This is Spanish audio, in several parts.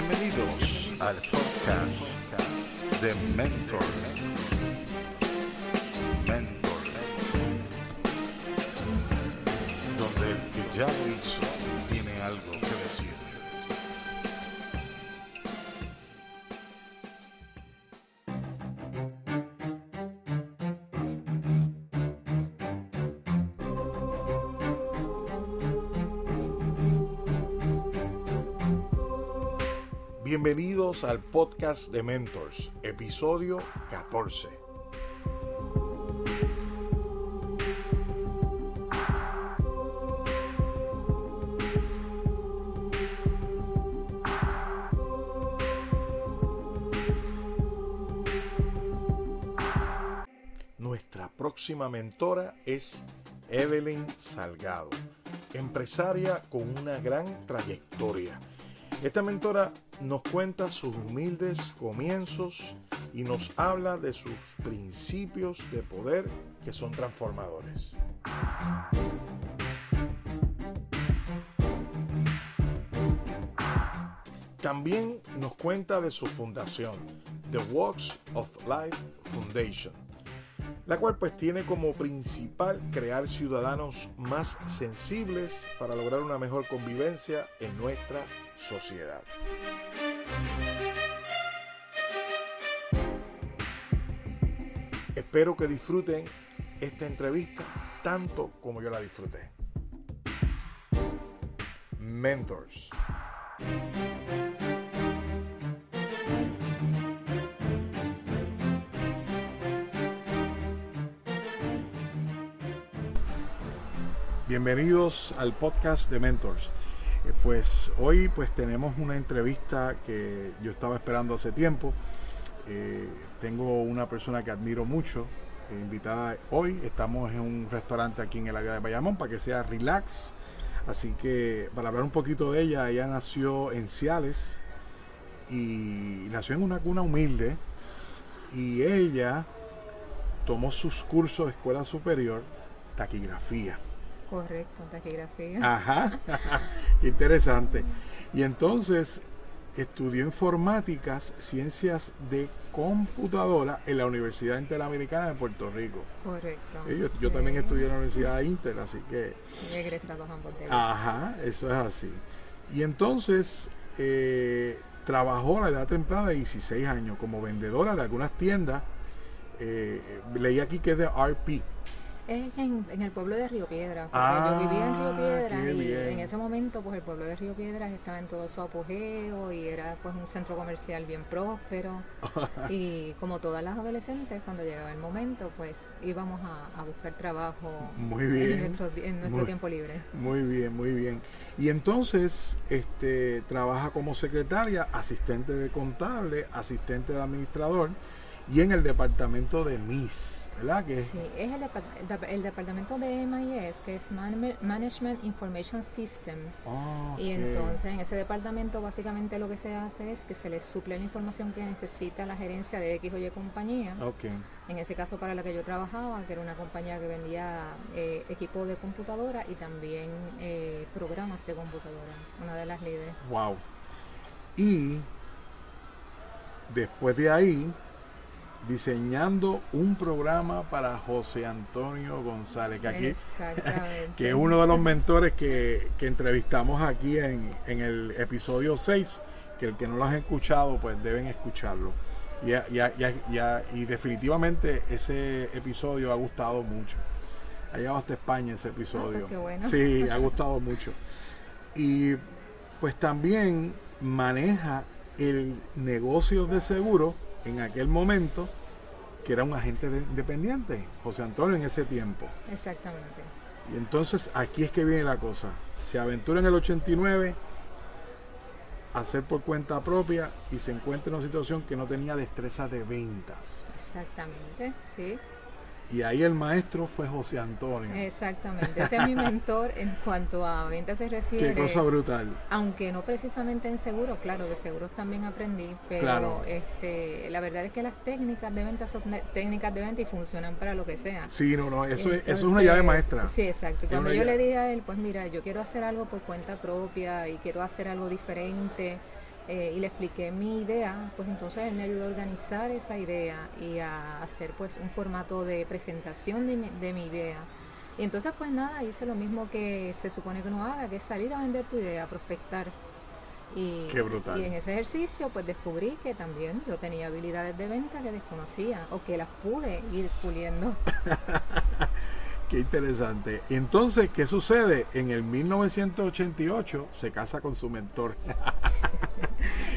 Bienvenidos al podcast de Mentor. Mentor. Donde el que ya lo hizo Bienvenidos al podcast de Mentors, episodio 14. Nuestra próxima mentora es Evelyn Salgado, empresaria con una gran trayectoria. Esta mentora nos cuenta sus humildes comienzos y nos habla de sus principios de poder que son transformadores. También nos cuenta de su fundación, The Walks of Life Foundation, la cual pues tiene como principal crear ciudadanos más sensibles para lograr una mejor convivencia en nuestra sociedad. Espero que disfruten esta entrevista tanto como yo la disfruté. Mentors. Bienvenidos al podcast de Mentors. Eh, Pues hoy pues tenemos una entrevista que yo estaba esperando hace tiempo. Eh, tengo una persona que admiro mucho, eh, invitada hoy. Estamos en un restaurante aquí en el área de Bayamón para que sea relax. Así que para hablar un poquito de ella, ella nació en Ciales y nació en una cuna humilde y ella tomó sus cursos de escuela superior, taquigrafía. Correcto, taquigrafía. Ajá, qué interesante. Y entonces estudió informáticas, ciencias de computadora en la Universidad Interamericana de Puerto Rico. Correcto. Yo, yo Sí. también estudié en la Universidad Inter, así que, Egresados ambos de ajá, eso es así. Y entonces eh, trabajó a la edad temprana de 16 años como vendedora de algunas tiendas. Eh, leí aquí que es de RP. Es en, en el pueblo de Río Piedra. Porque Ah, yo vivía en Río Piedra y bien. en ese momento pues el pueblo de Río Piedra estaba en todo su apogeo y era pues un centro comercial bien próspero. y como todas las adolescentes, cuando llegaba el momento, pues íbamos a, a buscar trabajo Muy bien. en nuestro, en nuestro Muy- tiempo libre. Muy bien, muy bien. Y entonces este, trabaja como secretaria, asistente de contable, asistente de administrador y en el departamento de MIS, ¿verdad? Que Sí, es el, el dep- el departamento de MIS, que es Man- Management Information System. Y entonces en ese departamento básicamente lo que se hace es que se le suple la información que necesita la gerencia de X o Y compañía. Ok, En ese caso para la que yo trabajaba, que era una compañía que vendía eh, equipo de computadora y también eh, programas de computadora, una de las líderes. wow. Y después de ahí, diseñando un programa para José Antonio González, que aquí, que es uno de los mentores que, que entrevistamos aquí en, en el episodio 6, que el que no lo han escuchado, pues deben escucharlo. Y, ya- ya- y definitivamente ese episodio ha gustado mucho. Ha llegado hasta España ese episodio. Ah, pues qué bueno. Sí, ha gustado mucho. Y pues también maneja el negocio de seguro en aquel momento, que era un agente de- independiente, José Antonio en ese tiempo. Exactamente. Y entonces aquí es que viene la cosa. Se aventura en el 89 a hacer por cuenta propia y se encuentra en una situación que no tenía destreza de ventas. Exactamente, sí. Y ahí el maestro fue José Antonio. Exactamente. Ese es mi mentor en cuanto a ventas se refiere. Qué cosa brutal. Aunque no precisamente en seguros, claro, de seguros también aprendí, pero Claro. este, la verdad es que las técnicas de venta son técnicas de venta y funcionan para lo que sea. Sí, no, no, eso, es, eso es una llave maestra. Sí, exacto. Cuando yo le dije a él, pues mira, yo quiero hacer algo por cuenta propia y quiero hacer algo diferente, eh, y le expliqué mi idea, pues entonces él me ayudó a organizar esa idea y a hacer pues un formato de presentación de mi, de mi idea. Y entonces pues nada, hice lo mismo que se supone que uno haga, que es salir a vender tu idea, prospectar. Y, Qué brutal. y en ese ejercicio pues descubrí que también yo tenía habilidades de venta que desconocía o que las pude ir puliendo. Qué interesante. Entonces, ¿qué sucede? En el 1988 se casa con su mentor.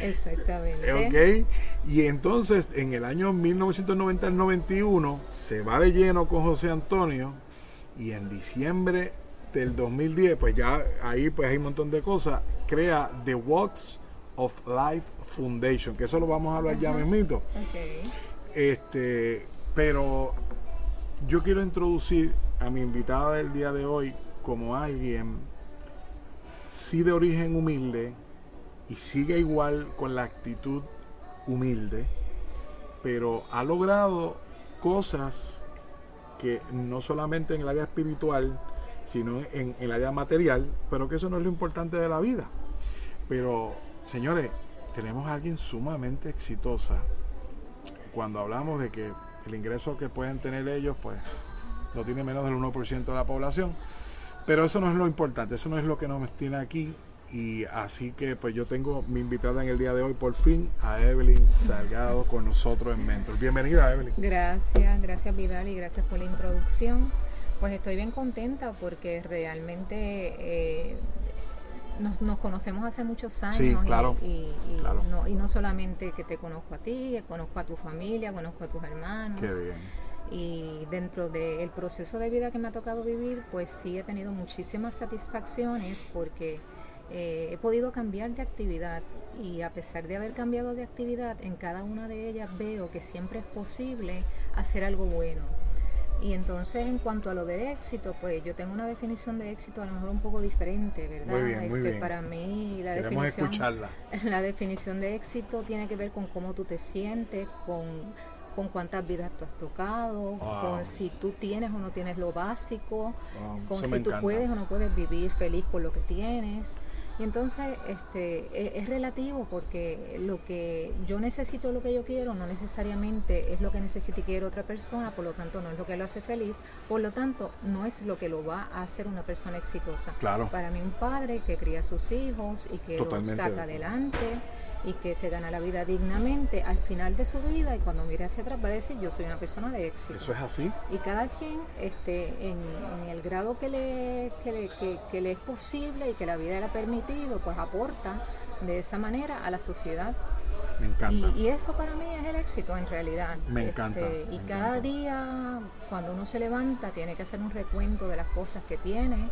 Exactamente. ¿Ok? Y entonces, en el año 1990 al 91, se va de lleno con José Antonio. Y en diciembre del 2010, pues ya ahí pues hay un montón de cosas, crea The Walks of Life Foundation, que eso lo vamos a hablar ya mismito. Ok. Este, pero yo quiero introducir a mi invitada del día de hoy como alguien sí de origen humilde y sigue igual con la actitud humilde, pero ha logrado cosas que no solamente en el área espiritual, sino en, el área material, pero que eso no es lo importante de la vida. Pero, señores, tenemos a alguien sumamente exitosa. Cuando hablamos de que el ingreso que pueden tener ellos, pues, no tiene menos del 1% de la población. Pero eso no es lo importante, eso no es lo que nos tiene aquí. Y así que pues yo tengo mi invitada en el día de hoy por fin a Evelyn Salgado con nosotros en Mentor. Bienvenida Evelyn. Gracias, gracias Vidal y gracias por la introducción. Pues estoy bien contenta porque realmente eh, nos, nos conocemos hace muchos años Sí, claro, y, y claro. no, y no solamente que te conozco a ti, conozco a tu familia, conozco a tus hermanos. Qué bien. Y dentro del proceso de vida que me ha tocado vivir, pues sí he tenido muchísimas satisfacciones porque eh, he podido cambiar de actividad y a pesar de haber cambiado de actividad, en cada una de ellas veo que siempre es posible hacer algo bueno. Y entonces en cuanto a lo del éxito, pues yo tengo una definición de éxito a lo mejor un poco diferente, ¿verdad? Muy bien, muy Este, bien. Para mí la Queremos definición... escucharla. La definición de éxito tiene que ver con cómo tú te sientes, con, con cuántas vidas tú has tocado, Wow. con si tú tienes o no tienes lo básico, Wow, con eso si tú encanta. puedes o no puedes vivir feliz con lo que tienes. Y entonces este, e- es, relativo porque lo que yo necesito, lo que yo quiero, no necesariamente es lo que necesita y quiere otra persona, por lo tanto no es lo que lo hace feliz, por lo tanto no es lo que lo va a hacer una persona exitosa. Claro. Para mí un padre que cría a sus hijos y que Totalmente los saca adelante y que se gana la vida dignamente al final de su vida y cuando mire hacia atrás va a decir yo soy una persona de éxito. Eso es así. Y cada quien este, en, en el grado que le, que, le, que- que le es posible y que la vida le ha permitido, pues aporta de esa manera a la sociedad. Me encanta. Y, y eso para mí es el éxito en realidad. Este, Me encanta, y me cada encanta. día, cuando uno se levanta, tiene que hacer un recuento de las cosas que tiene,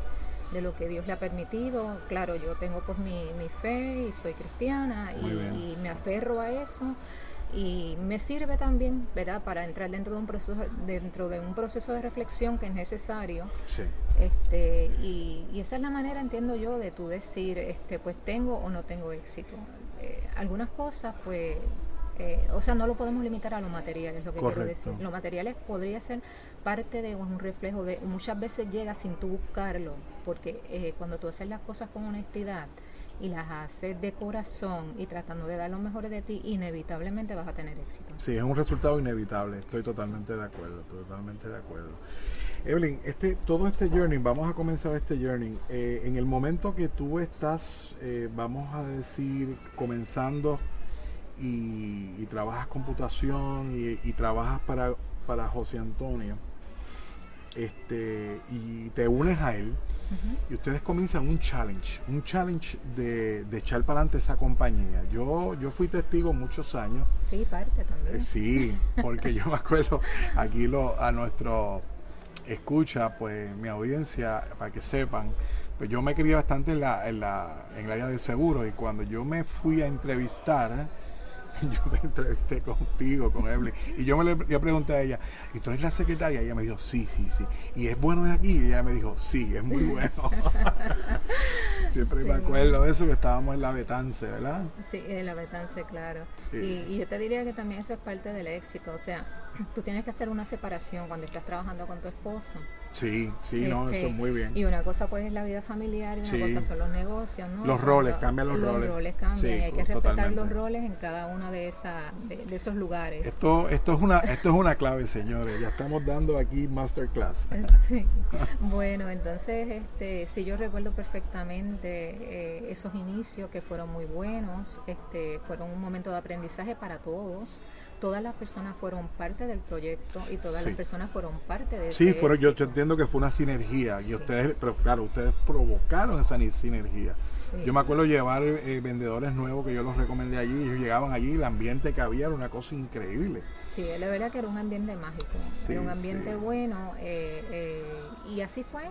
de lo que Dios le ha permitido. Claro, yo tengo pues mi, mi fe y soy cristiana y, me aferro a eso. Y me sirve también, ¿verdad?, para entrar dentro de un proceso, dentro de un proceso de reflexión que es necesario Sí. este, y, y esa es la manera, entiendo yo, de tú decir, este, pues tengo o no tengo éxito. Eh, algunas cosas, pues, eh, o sea, no lo podemos limitar a lo material, es lo que quiero decir. Lo material es- podría ser parte de un reflejo de, muchas veces llega sin tú buscarlo, porque eh, cuando tú haces las cosas con honestidad y las haces de corazón y tratando de dar lo mejor de ti, inevitablemente vas a tener éxito. Sí, es un resultado inevitable. Estoy totalmente de acuerdo, totalmente de acuerdo. Evelyn, este, todo este journey, vamos a comenzar este journey. eh, en el momento que tú estás, eh, vamos a decir, comenzando y, y trabajas computación y, y trabajas para, para José Antonio, este, y te unes a él, y ustedes comienzan un challenge, un challenge de, de echar para adelante esa compañía. Yo, yo fui testigo muchos años Sí, parte también. eh, Sí, porque yo me acuerdo aquí lo, a nuestro escucha, pues mi audiencia, para que sepan, pues yo me crié bastante en la, en la, en el área de seguro y cuando yo me fui a entrevistar, yo me entrevisté contigo, con Evelyn, y yo me le yo pregunté a ella, ¿y tú eres la secretaria? Y ella me dijo, sí, sí, sí. ¿Y es bueno de aquí? Y ella me dijo, sí, es muy bueno. Siempre me acuerdo de eso, que estábamos en la Betance, ¿verdad? Sí, el aventance, claro. Sí. Y, y yo te diría que también eso es parte del éxito. O sea, tú tienes que hacer una separación cuando estás trabajando con tu esposo. Sí, sí, no, eso Este, es muy bien. Y una cosa pues es la vida familiar y una Sí. cosa son los negocios, ¿no? Los roles, Cuando- cambian los roles. cambian Sí, y hay que respetar totalmente. los roles en cada uno de, esa, de, de esos lugares. Esto, esto es una, esto es una clave, señores. Ya estamos dando aquí masterclass. Sí. Bueno, entonces, este, sí, yo recuerdo perfectamente eh, esos inicios que fueron muy buenos, este, fueron un momento de aprendizaje para todos. Todas las personas fueron parte del proyecto y todas Sí. las personas fueron parte de Sí, ese fueron, yo, entiendo que fue una sinergia. Sí. Y ustedes, pero claro, ustedes provocaron esa sinergia. Sí. Yo me acuerdo llevar eh, vendedores nuevos que yo los recomendé allí. Ellos llegaban allí, el ambiente que había era una cosa increíble. Sí, la verdad que era un ambiente mágico, era un ambiente bueno eh, eh, y así fue.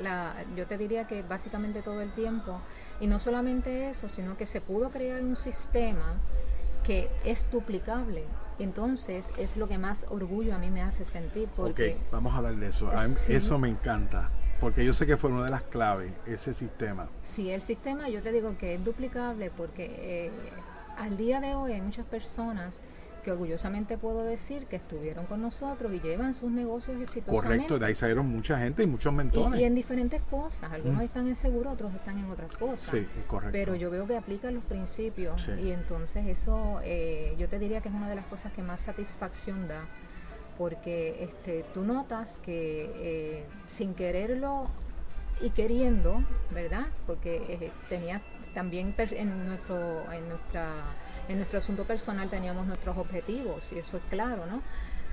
La, yo te diría que básicamente todo el tiempo, y no solamente eso, sino que se pudo crear un sistema que es duplicable. Entonces es lo que más orgullo a mí me hace sentir porque ok, vamos a hablar de eso. Sí. Eso me encanta. Porque yo sé que fue una de las claves, ese sistema. si el sistema yo te digo que es duplicable porque eh, al día de hoy hay muchas personas que orgullosamente puedo decir que estuvieron con nosotros y llevan sus negocios exitosamente. Correcto, de ahí salieron mucha gente y muchos mentores. y en diferentes cosas, algunos Mm. están en seguro, otros están en otras cosas. Sí, correcto. Pero yo veo que aplican los principios Sí. y entonces eso eh, yo te diría que es una de las cosas que más satisfacción da porque este, tú notas que eh, sin quererlo y queriendo, ¿verdad? Porque eh, tenía también en nuestro en nuestra en nuestro asunto personal teníamos nuestros objetivos y eso es claro, ¿no?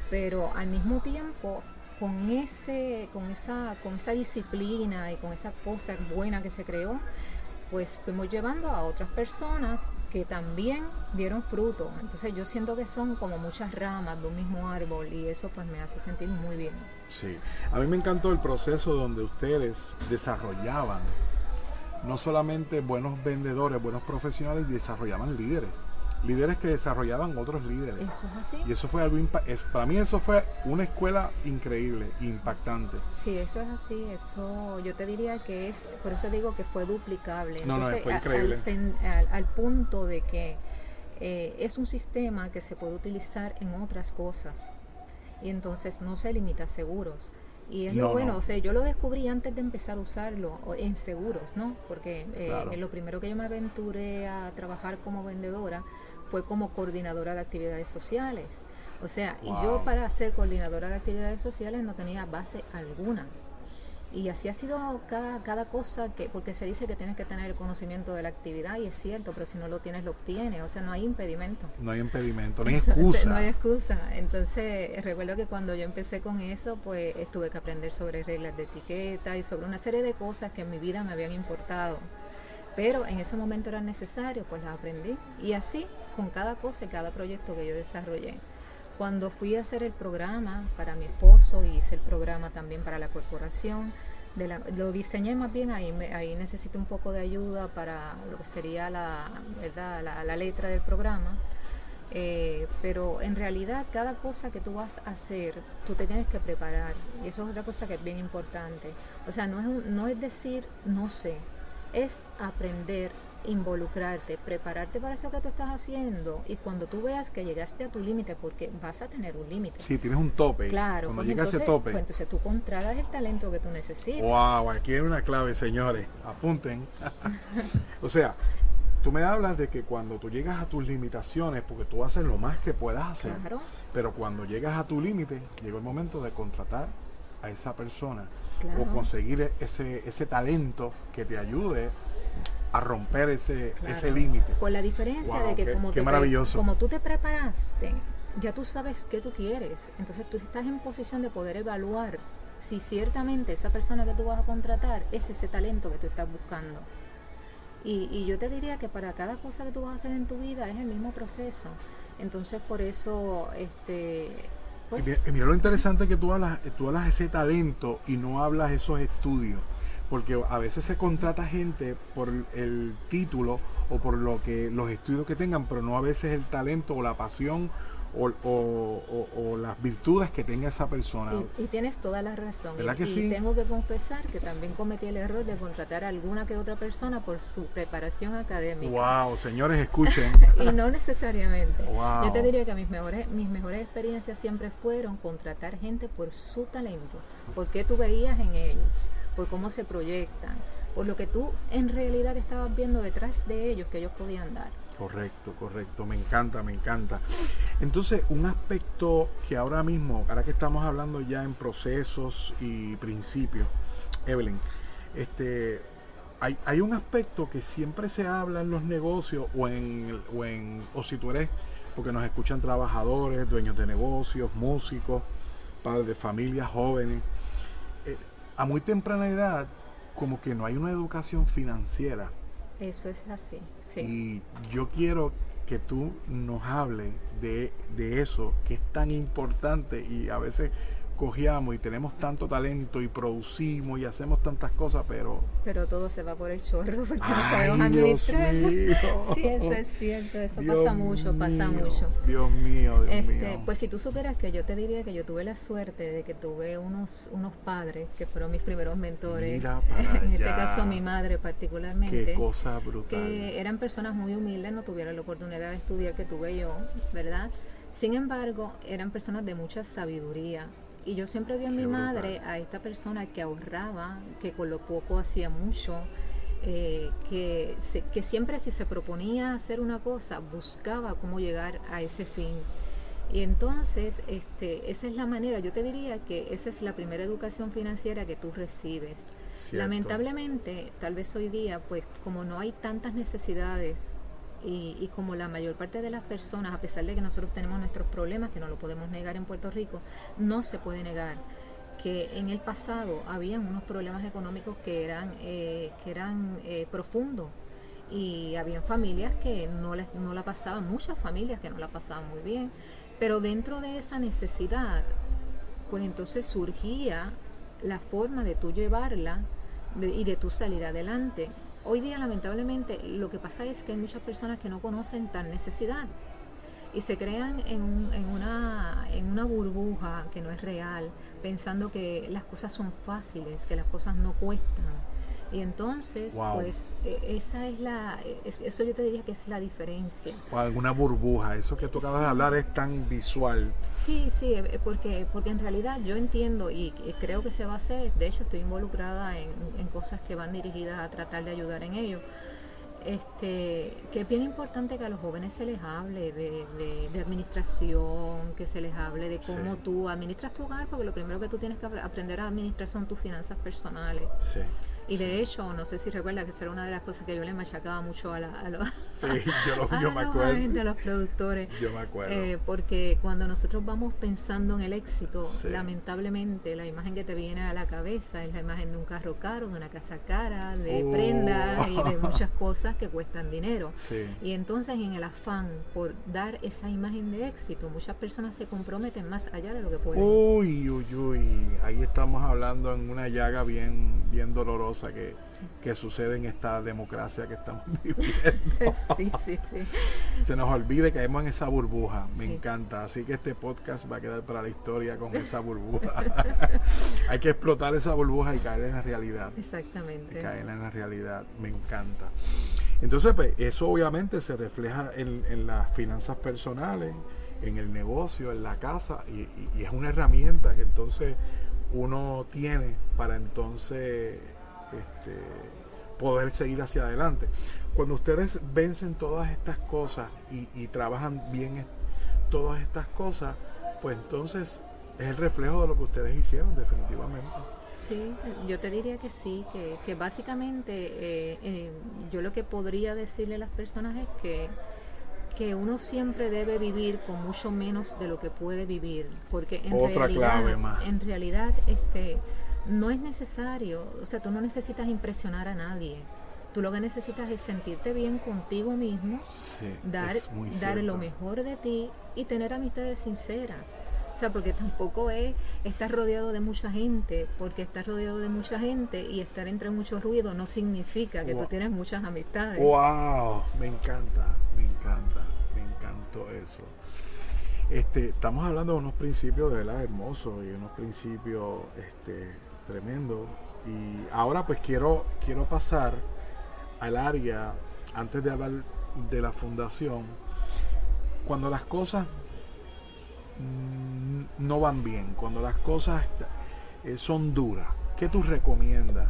Pero al mismo tiempo con ese con esa con esa disciplina y con esa cosa buena que se creó, pues fuimos llevando a otras personas que también dieron fruto. Entonces yo siento que son como muchas ramas de un mismo árbol y eso pues me hace sentir muy bien. Sí, a mí me encantó el proceso donde ustedes desarrollaban no solamente buenos vendedores, buenos profesionales, desarrollaban líderes, líderes que desarrollaban otros líderes. Eso es así. Y eso fue algo, impa- es- para mí eso fue una escuela increíble, impactante. Sí, eso es así, eso yo te diría que es, por eso digo que fue duplicable. No, no, fue increíble. Al, sen- al- al punto de que eh, es un sistema que se puede utilizar en otras cosas y entonces no se limita a seguros. Y es No, lo bueno, no. o sea, yo lo descubrí antes de empezar a usarlo en seguros, ¿no? Porque eh, Claro. lo primero que yo me aventuré a trabajar como vendedora fue como coordinadora de actividades sociales. O sea, y yo para ser coordinadora de actividades sociales no tenía base alguna. Y así ha sido cada, cada cosa que, porque se dice que tienes que tener el conocimiento de la actividad y es cierto, pero si no lo tienes, lo obtienes, o sea, no hay impedimento. No hay impedimento, no hay excusa. no hay excusa. Entonces, recuerdo que cuando yo empecé con eso, pues tuve que aprender sobre reglas de etiqueta y sobre una serie de cosas que en mi vida me habían importado. Pero en ese momento era necesario, pues las aprendí. Y así con cada cosa y cada proyecto que yo desarrollé. Cuando fui a hacer el programa para mi esposo y hice el programa también para la corporación, lo diseñé más bien ahí, ahí necesito un poco de ayuda para lo que sería la, ¿verdad? la, letra del programa. Eh, pero en realidad cada cosa que tú vas a hacer, tú te tienes que preparar. Y eso es otra cosa que es bien importante. O sea, no es, no es decir no sé, es aprender, involucrarte, prepararte para eso que tú estás haciendo. Y cuando tú veas que llegaste a tu límite, porque vas a tener un límite. Sí, tienes un tope. Claro, Cuando pues llega ese entonces, tope. pues entonces tú contratas el talento que tú necesitas. Wow, aquí hay una clave, señores. Apunten. o sea, tú me hablas de que cuando tú llegas a tus limitaciones, porque tú haces lo más que puedas hacer, Claro, pero cuando llegas a tu límite, llegó el momento de contratar a esa persona claro. o conseguir ese, ese talento que te ayude a romper ese, Claro. ese límite. Con la diferencia Wow, de que qué- como, qué te pre- maravilloso. como tú te preparaste, ya tú sabes qué tú quieres. Entonces tú estás en posición de poder evaluar si ciertamente esa persona que tú vas a contratar es ese talento que tú estás buscando. Y, y yo te diría que para cada cosa que tú vas a hacer en tu vida es el mismo proceso. Entonces por eso, este, pues, Y mira, y mira lo interesante que tú hablas, tú hablas ese talento y no hablas esos estudios, porque a veces se contrata gente por el título o por lo que los estudios que tengan, pero no a veces el talento o la pasión o, las virtudes que tenga esa persona. Y, tienes toda la razón. ¿Verdad y, que sí? tengo que confesar que también cometí el error de contratar a alguna que otra persona por su preparación académica. Wow, señores, escuchen. y no necesariamente. Yo te diría que mis mejores, mis mejores experiencias siempre fueron contratar gente por su talento, por qué tú veías en ellos, por cómo se proyectan, por lo que tú en realidad estabas viendo detrás de ellos que ellos podían dar. Correcto, correcto, me encanta, me encanta. Entonces, un aspecto que ahora mismo, ahora que estamos hablando ya en procesos y principios, Evelyn, este, hay, un aspecto que siempre se habla en los negocios o en, o en, o si tú eres, porque nos escuchan trabajadores, dueños de negocios, músicos, padres de familias, jóvenes, a muy temprana edad, como que no hay una educación financiera eso es así, sí. Y yo quiero que tú nos hables de, de eso, que es tan importante y a veces cogíamos y tenemos tanto talento y producimos y hacemos tantas cosas, pero... Pero todo se va por el chorro porque no sabemos administrar. sí, eso es cierto, eso pasa mucho, pasa mucho. Dios mío, Dios este, mío. Pues si tú supieras que yo te diría que yo tuve la suerte de que tuve unos, unos padres que fueron mis primeros mentores. en este caso mi madre particularmente. Qué cosa brutal. Que eran personas muy humildes, no tuvieron la oportunidad de estudiar que tuve yo, ¿verdad? Sin embargo, eran personas de mucha sabiduría, y yo siempre vi a mi madre, a esta persona que ahorraba, que con lo poco hacía mucho, eh, que, que siempre si se proponía hacer una cosa, buscaba cómo llegar a ese fin. Y entonces, este, esa es la manera, yo te diría que esa es la primera educación financiera que tú recibes. Lamentablemente, tal vez hoy día, pues como no hay tantas necesidades y, como la mayor parte de las personas, a pesar de que nosotros tenemos nuestros problemas, que no lo podemos negar en Puerto Rico, no se puede negar que en el pasado habían unos problemas económicos que eran, eh, que eran eh, profundos y habían familias que no, les, no la pasaban, muchas familias que no la pasaban muy bien, pero dentro de esa necesidad, pues entonces surgía la forma de tú llevarla y de tú salir adelante. Hoy día lamentablemente lo que pasa es que hay muchas personas que no conocen tal necesidad y se crean en, una, en una burbuja que no es real, pensando que las cosas son fáciles, que las cosas no cuestan y entonces, pues, e, esa es la, eso yo te diría que es la diferencia. O alguna burbuja, eso que tú acabas de hablar es tan visual. Sí, sí, eh, porque, porque en realidad yo entiendo y creo que se va a hacer, de hecho estoy involucrada en, cosas que van dirigidas a tratar de ayudar en ello. Este, que es bien importante que a los jóvenes se les hable de, de, administración, que se les hable de cómo tú administras tu hogar, porque lo primero que tú tienes que aprender a administrar son tus finanzas personales. Sí. Y de hecho, no sé si recuerda que eso era una de las cosas que yo le machacaba mucho a, la, los, sí, yo, me acuerdo. a los productores. Yo me acuerdo. Eh, porque cuando nosotros vamos pensando en el éxito, lamentablemente la imagen que te viene a la cabeza es la imagen de un carro caro, de una casa cara, de oh. prendas y de muchas cosas que cuestan dinero. Y entonces en el afán por dar esa imagen de éxito, muchas personas se comprometen más allá de lo que pueden. Uy, uy, uy. Ahí estamos hablando en una llaga bien, bien dolorosa que, sucede en esta democracia que estamos viviendo. Sí, sí, sí. Se nos olvide, caemos en esa burbuja. Me encanta. Así que este podcast va a quedar para la historia con esa burbuja. Hay que explotar esa burbuja y caer en la realidad. Exactamente. caer en la realidad. Me encanta. Entonces, pues, eso obviamente se refleja en, las finanzas personales, en el negocio, en la casa, y, y es una herramienta que entonces uno tiene para entonces este, poder seguir hacia adelante. Cuando ustedes vencen todas estas cosas y, trabajan bien todas estas cosas, pues entonces es el reflejo de lo que ustedes hicieron definitivamente. Sí, yo te diría que sí, que, básicamente eh, eh, yo lo que podría decirle a las personas es que, que uno siempre debe vivir con mucho menos de lo que puede vivir, porque en Otra realidad, clave más. en realidad, este, no es necesario, o sea, tú no necesitas impresionar a nadie. Tú lo que necesitas es sentirte bien contigo mismo, dar, dar lo mejor de ti y tener amistades sinceras. O sea, porque tampoco es estar rodeado de mucha gente, porque estar rodeado de mucha gente y estar entre mucho ruido no significa que tú tienes muchas amistades. ¡Wow! Me encanta, me encanta, me encantó eso. Este, estamos hablando de unos principios de verdad hermosos y unos principios este, tremendos. Y ahora pues quiero, quiero pasar al área, antes de hablar de la fundación, cuando las cosas mm, no van bien, cuando las cosas eh, son duras, ¿qué tú recomiendas?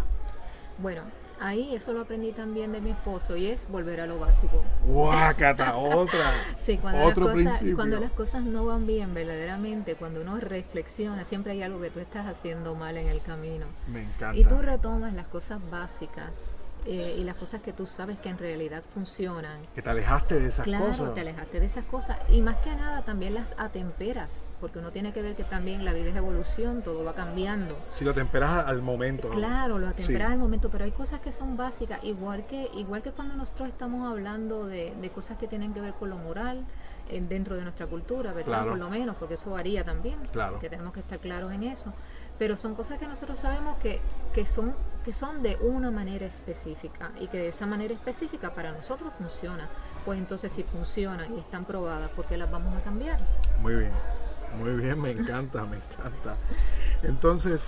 Bueno, ahí eso lo aprendí también de mi esposo y es volver a lo básico. ¡Guácata! Otra. sí, cuando, otro las cosas, principio. cuando las cosas no van bien verdaderamente, cuando uno reflexiona, siempre hay algo que tú estás haciendo mal en el camino. Me encanta. Y tú retomas las cosas básicas eh, y las cosas que tú sabes que en realidad funcionan. que te alejaste de esas claro, cosas. te alejaste de esas cosas y más que nada también las atemperas, porque uno tiene que ver que también la vida es evolución, todo va cambiando. Si lo temperas al momento. Claro, lo atemperas Sí. al momento, pero hay cosas que son básicas, igual que igual que cuando nosotros estamos hablando de, de cosas que tienen que ver con lo moral eh, dentro de nuestra cultura, ¿verdad? Claro. Por lo menos, porque eso varía también, Claro. que tenemos que estar claros en eso. Pero son cosas que nosotros sabemos que, que son que son de una manera específica y que de esa manera específica para nosotros funciona. Pues entonces si funcionan y están probadas, ¿por qué las vamos a cambiar? Muy bien, muy bien, me encanta, me encanta. Entonces,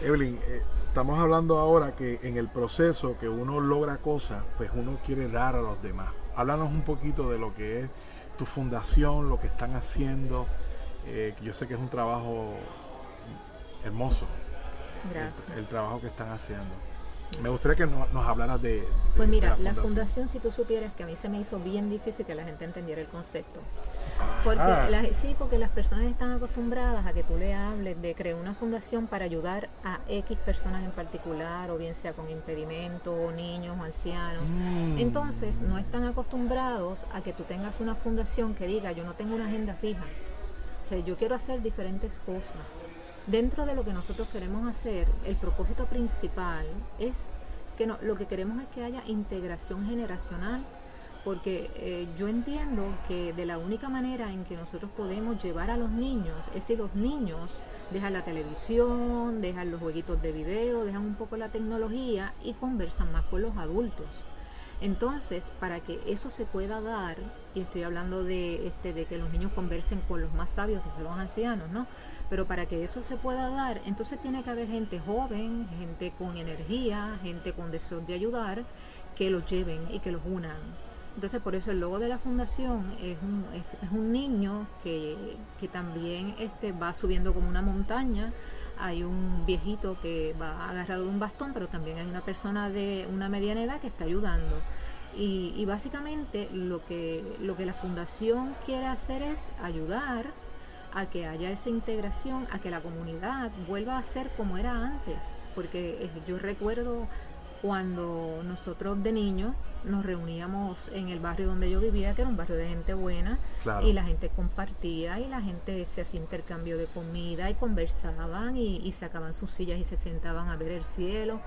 Evelyn, eh, estamos hablando ahora que en el proceso que uno logra cosas, pues uno quiere dar a los demás. Háblanos un poquito de lo que es tu fundación, lo que están haciendo. eh, yo sé que es un trabajo hermoso, Gracias. el, el trabajo que están haciendo. Sí. Me gustaría que no- nos hablaras de, de- Pues de mira, la fundación, si tú supieras que a mí se me hizo bien difícil que la gente entendiera el concepto. Porque Ah. la- sí, porque las personas están acostumbradas a que tú le hables de crear una fundación para ayudar a X personas en particular, o bien sea con impedimentos, o niños, o ancianos. Mm. Entonces, no están acostumbrados a que tú tengas una fundación que diga, yo no tengo una agenda fija. O sea, yo quiero hacer diferentes cosas. Dentro de lo que nosotros queremos hacer, el propósito principal es que lo que queremos es que haya integración generacional, porque eh, yo entiendo que de la única manera en que nosotros podemos llevar a los niños es si los niños dejan la televisión, dejan los jueguitos de video, dejan un poco la tecnología y conversan más con los adultos. Entonces, para que eso se pueda dar, y estoy hablando de, este, de que los niños conversen con los más sabios, que son los ancianos, ¿no? Pero para que eso se pueda dar, entonces tiene que haber gente joven, gente con energía, gente con deseo de ayudar, que los lleven y que los unan. Entonces, por eso el logo de la fundación es un, es, un niño que, que también este, va subiendo como una montaña. Hay un viejito que va agarrado de un bastón, pero también hay una persona de una mediana edad que está ayudando. Y, y básicamente lo que, lo que la fundación quiere hacer es ayudar a que haya esa integración, a que la comunidad vuelva a ser como era antes. Porque eh, yo recuerdo cuando nosotros de niños nos reuníamos en el barrio donde yo vivía, que era un barrio de gente buena, Claro. y la gente compartía y la gente se hacía intercambio de comida y conversaban y, y sacaban sus sillas y se sentaban a ver el cielo.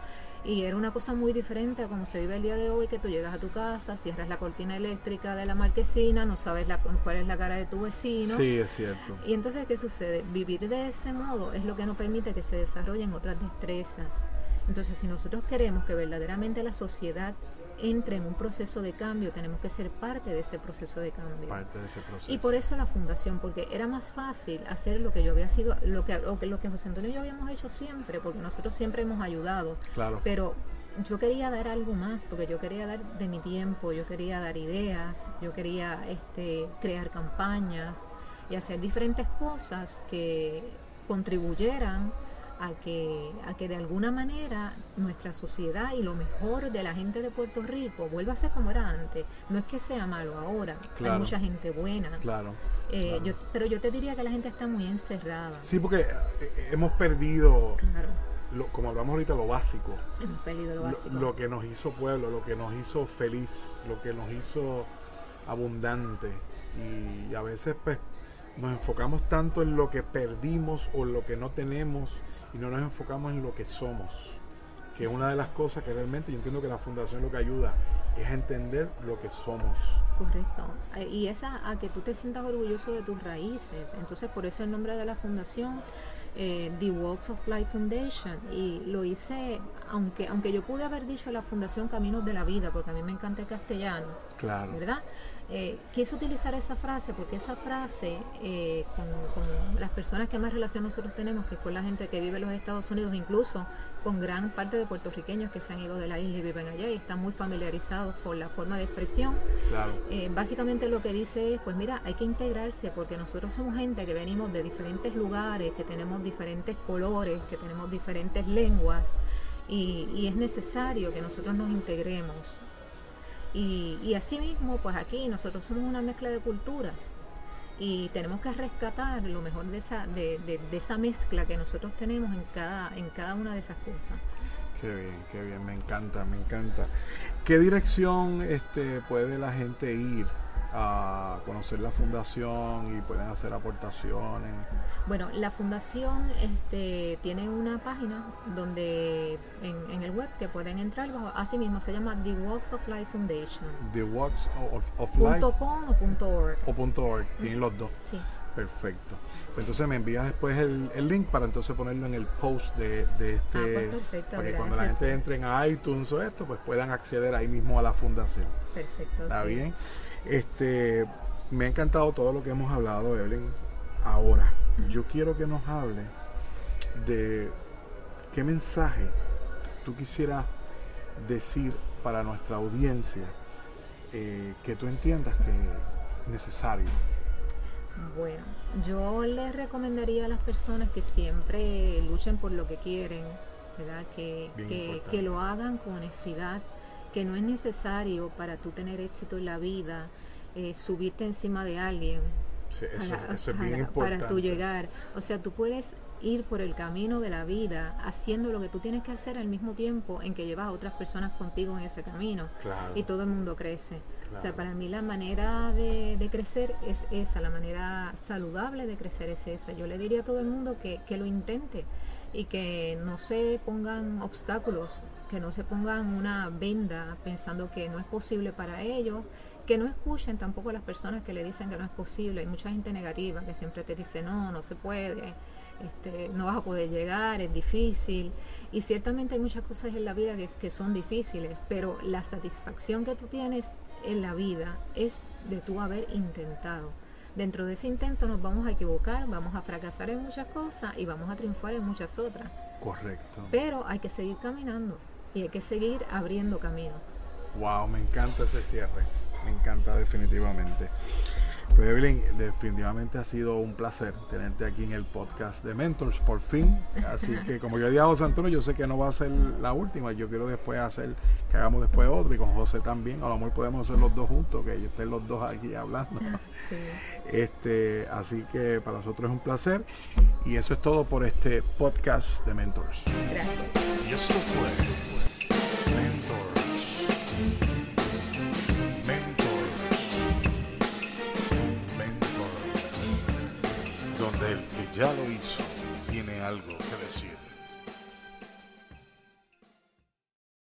Y era una cosa muy diferente a como se vive el día de hoy, que tú llegas a tu casa, cierras la cortina eléctrica de la marquesina, no sabes la- cuál es la cara de tu vecino. Sí, es cierto. Y entonces, ¿qué sucede? Vivir de ese modo es lo que nos permite que se desarrollen otras destrezas. Entonces, si nosotros queremos que verdaderamente la sociedad entre en un proceso de cambio, tenemos que ser parte de ese proceso de cambio. Parte de ese proceso. Y por eso la fundación, porque era más fácil hacer lo que yo había sido, lo que, lo que, lo que José Antonio y yo habíamos hecho siempre, porque nosotros siempre hemos ayudado. Claro. Pero yo quería dar algo más, porque yo quería dar de mi tiempo, yo quería dar ideas, yo quería este, crear campañas y hacer diferentes cosas que contribuyeran a que, a que de alguna manera nuestra sociedad y lo mejor de la gente de Puerto Rico vuelva a ser como era antes. No es que sea malo ahora, Claro. hay mucha gente buena, Claro. eh, claro. yo, pero yo te diría que la gente está muy encerrada. Sí, porque eh, hemos perdido, lo- como hablamos ahorita, lo básico. hemos perdido lo básico. lo que nos hizo pueblo, lo que nos hizo feliz, lo que nos hizo abundante. Y a veces pues nos enfocamos tanto en lo que perdimos o en lo que no tenemos y no nos enfocamos en lo que somos. Que es una de las cosas que realmente yo entiendo que la fundación lo que ayuda es a entender lo que somos. Correcto. Eh, Y esa a que tú te sientas orgulloso de tus raíces. Entonces, por eso el nombre de la fundación, eh, The Walks of Life Foundation. Y lo hice, aunque, aunque yo pude haber dicho la Fundación Caminos de la Vida, porque a mí me encanta el castellano, Claro. ¿verdad? Eh, quise utilizar esa frase porque esa frase, eh, con, las personas que más relación nosotros tenemos, que es con la gente que vive en los Estados Unidos, incluso con gran parte de puertorriqueños que se han ido de la isla y viven allá y están muy familiarizados con la forma de expresión. Eh, básicamente lo que dice es, pues mira, hay que integrarse porque nosotros somos gente que venimos de diferentes lugares, que tenemos diferentes colores, que tenemos diferentes lenguas y, y es necesario que nosotros nos integremos y, y asimismo, pues aquí nosotros somos una mezcla de culturas y tenemos que rescatar lo mejor de esa, de, de, esa mezcla que nosotros tenemos en cada, en cada una de esas cosas. Qué bien, qué bien, me encanta, me encanta. ¿Qué dirección este, puede la gente ir a conocer la fundación y pueden hacer aportaciones? Bueno, la fundación este, tiene una página donde en, el web que pueden entrar, así mismo se llama The Walks of Life Foundation. The Walks of, Life. .com o punto .org. O punto .org, tienen los dos. Sí. Perfecto. Pues entonces me envías después el, link para entonces ponerlo en el post de, este. Ah, pues perfecto, para que cuando la gente entre en iTunes o esto, pues puedan acceder ahí mismo a la fundación. Perfecto. ¿Está bien? Este, me ha encantado todo lo que hemos hablado, Evelyn. Ahora, yo quiero que nos hable de qué mensaje tú quisieras decir para nuestra audiencia eh, que tú entiendas que es necesario. Bueno, yo les recomendaría a las personas que siempre luchen por lo que quieren, ¿verdad? Que, que, que, lo hagan con honestidad, que no es necesario para tú tener éxito en la vida eh, subirte encima de alguien para, tú llegar. O sea, tú puedes ir por el camino de la vida haciendo lo que tú tienes que hacer al mismo tiempo en que llevas a otras personas contigo en ese camino y todo el mundo crece. O sea, para mí la manera de, de, crecer es esa, la manera saludable de crecer es esa. Yo le diría a todo el mundo que, que lo intente y que no se pongan obstáculos, que no se pongan una venda pensando que no es posible para ellos, que no escuchen tampoco a las personas que le dicen que no es posible. Hay mucha gente negativa que siempre te dice no, no se puede, este, no vas a poder llegar, es difícil. Y ciertamente hay muchas cosas en la vida que, que son difíciles, pero la satisfacción que tú tienes en la vida es de tú haber intentado dentro de ese intento nos vamos a equivocar, vamos a fracasar en muchas cosas y vamos a triunfar en muchas otras. Correcto. Pero hay que seguir caminando y hay que seguir abriendo camino. Wow, me encanta ese cierre, me encanta definitivamente. Pues Evelyn, definitivamente ha sido un placer tenerte aquí en el podcast de Mentors, por fin. Así que como yo dije a José Antonio, yo sé que no va a ser la última, yo quiero después hacer, que hagamos después otro y con José también, a lo mejor podemos hacer los dos juntos, que estén los dos aquí hablando. Este, así que para nosotros es un placer y eso es todo por este podcast de Mentors. Gracias. Y eso fue ya lo hizo, tiene algo que decir.